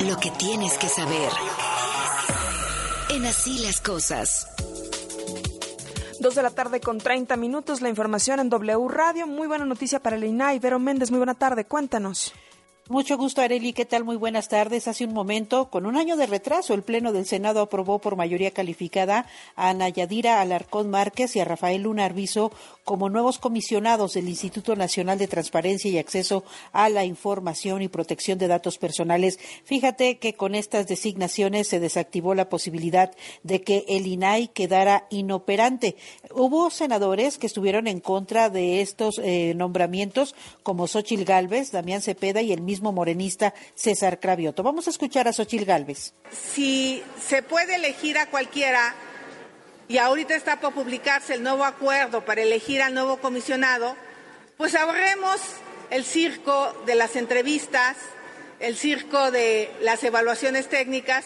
lo que tienes que saber. En así las cosas. Dos de la tarde con 30 minutos, la información en W Radio. Muy buena noticia para el INAI. Vero Méndez, muy buena tarde. Cuéntanos. Mucho gusto, Areli. ¿Qué tal? Muy buenas tardes. Hace un momento, con un año de retraso, el Pleno del Senado aprobó por mayoría calificada a Ana Yadira Alarcón Márquez y a Rafael Luna Arbizo como nuevos comisionados del Instituto Nacional de Transparencia y Acceso a la Información y Protección de Datos Personales. Fíjate que con estas designaciones se desactivó la posibilidad de que el INAI quedara inoperante. Hubo senadores que estuvieron en contra de estos eh, nombramientos, como Xochil Gálvez, Damián Cepeda y el mismo morenista César Cravioto. Vamos a escuchar a Xochil Gálvez. Si se puede elegir a cualquiera, y ahorita está por publicarse el nuevo acuerdo para elegir al nuevo comisionado, pues ahorremos el circo de las entrevistas, el circo de las evaluaciones técnicas,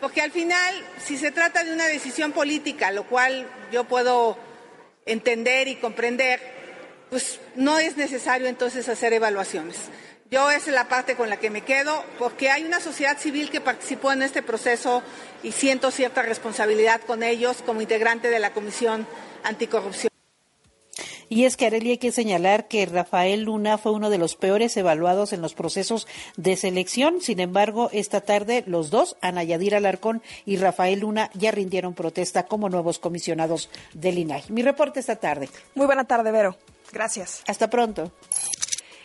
porque al final, si se trata de una decisión política, lo cual yo puedo entender y comprender, pues no es necesario entonces hacer evaluaciones. Yo esa es la parte con la que me quedo, porque hay una sociedad civil que participó en este proceso y siento cierta responsabilidad con ellos como integrante de la Comisión Anticorrupción. Y es que, Arely, hay que señalar que Rafael Luna fue uno de los peores evaluados en los procesos de selección. Sin embargo, esta tarde los dos, Ana Yadira Alarcón y Rafael Luna, ya rindieron protesta como nuevos comisionados del INAI. Mi reporte esta tarde. Muy buena tarde, Vero. Gracias. Hasta pronto.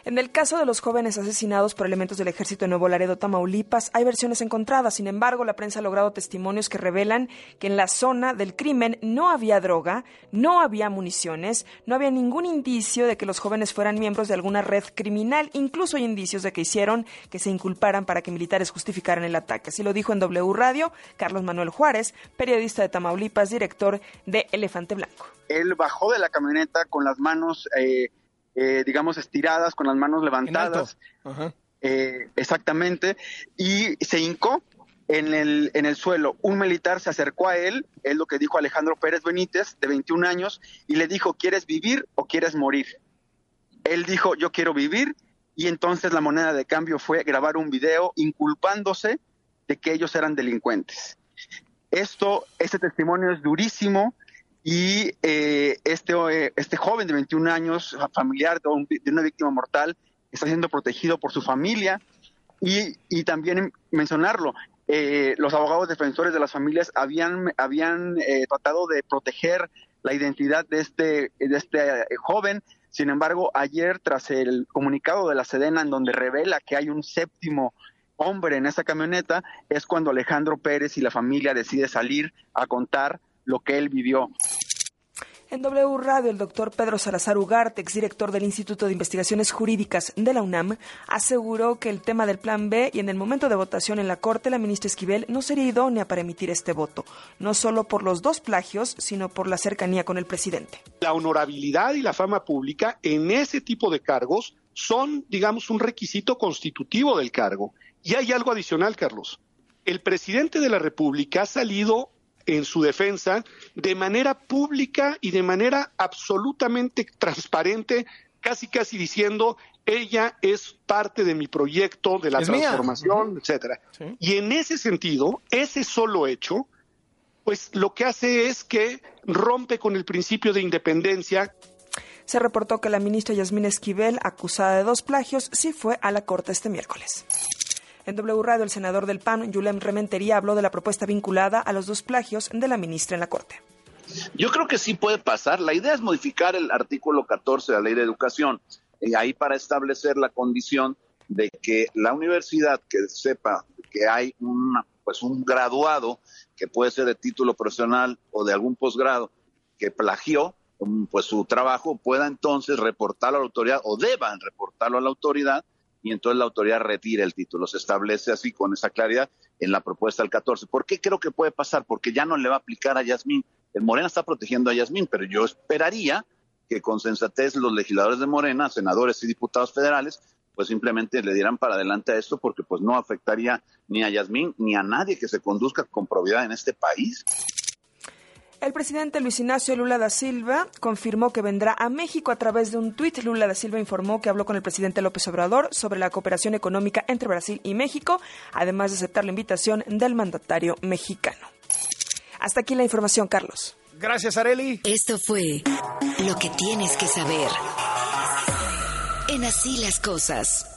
En el caso de los jóvenes asesinados por elementos del ejército de Nuevo Laredo, Tamaulipas, hay versiones encontradas. Sin embargo, la prensa ha logrado testimonios que revelan que en la zona del crimen no había droga, no había municiones, no había ningún indicio de que los jóvenes fueran miembros de alguna red criminal. Incluso hay indicios de que hicieron que se inculparan para que militares justificaran el ataque. Así lo dijo en W Radio Carlos Manuel Juárez, periodista de Tamaulipas, director de Elefante Blanco. Él bajó de la camioneta con las manos eh, eh, digamos, estiradas, con las manos levantadas. Eh, exactamente. Y se hincó en el, en el suelo. Un militar se acercó a él, es lo que dijo Alejandro Pérez Benítez, de 21 años, y le dijo, ¿quieres vivir o quieres morir? Él dijo, yo quiero vivir, y entonces la moneda de cambio fue grabar un video inculpándose de que ellos eran delincuentes. Esto, este testimonio es durísimo, y eh, este, eh, este joven de 21 años, familiar de, una víctima mortal, está siendo protegido por su familia. Y, y también mencionarlo, eh, los abogados defensores de las familias habían, habían tratado de proteger la identidad de este, de este joven. Sin embargo, ayer, tras el comunicado de la Sedena, en donde revela que hay un séptimo hombre en esa camioneta, es cuando Alejandro Pérez y la familia decide salir a contar lo que él vivió. En W Radio, el doctor Pedro Salazar Ugarte, director del Instituto de Investigaciones Jurídicas de la UNAM, aseguró que el tema del Plan B y en el momento de votación en la Corte, la ministra Esquivel no sería idónea para emitir este voto, no solo por los dos plagios, sino por la cercanía con el presidente. La honorabilidad y la fama pública en ese tipo de cargos son, digamos, un requisito constitutivo del cargo. Y hay algo adicional, Carlos. El presidente de la República ha salido en su defensa de manera pública y de manera absolutamente transparente, casi casi diciendo ella es parte de mi proyecto de la transformación, etcétera. Y en ese sentido, ese solo hecho, pues lo que hace es que rompe con el principio de independencia se reportó que la ministra Yasmín Esquivel, acusada de dos plagios, sí fue a la Corte este miércoles. En W Radio, el senador del PAN, Yulem Rementería, habló de la propuesta vinculada a los dos plagios de la ministra en la Corte. Yo creo que sí puede pasar. La idea es modificar el artículo 14 de la Ley de Educación, y ahí para establecer la condición de que la universidad que sepa que hay una, pues un graduado que puede ser de título profesional o de algún posgrado que plagió pues su trabajo pueda entonces reportarlo a la autoridad o deban reportarlo a la autoridad y entonces la autoridad retira el título. Se establece así con esa claridad en la propuesta del 14. ¿Por qué creo que puede pasar? Porque ya no le va a aplicar a Yasmín. El Morena está protegiendo a Yasmín, pero yo esperaría que con sensatez los legisladores de Morena, senadores y diputados federales, pues simplemente le dieran para adelante a esto porque pues no afectaría ni a Yasmín ni a nadie que se conduzca con probidad en este país. El presidente Luis Ignacio Lula da Silva confirmó que vendrá a México a través de un tuit. Lula da Silva informó que habló con el presidente López Obrador sobre la cooperación económica entre Brasil y México, además de aceptar la invitación del mandatario mexicano. Hasta aquí la información, Carlos. Gracias, Areli. Esto fue lo que tienes que saber. En así las cosas.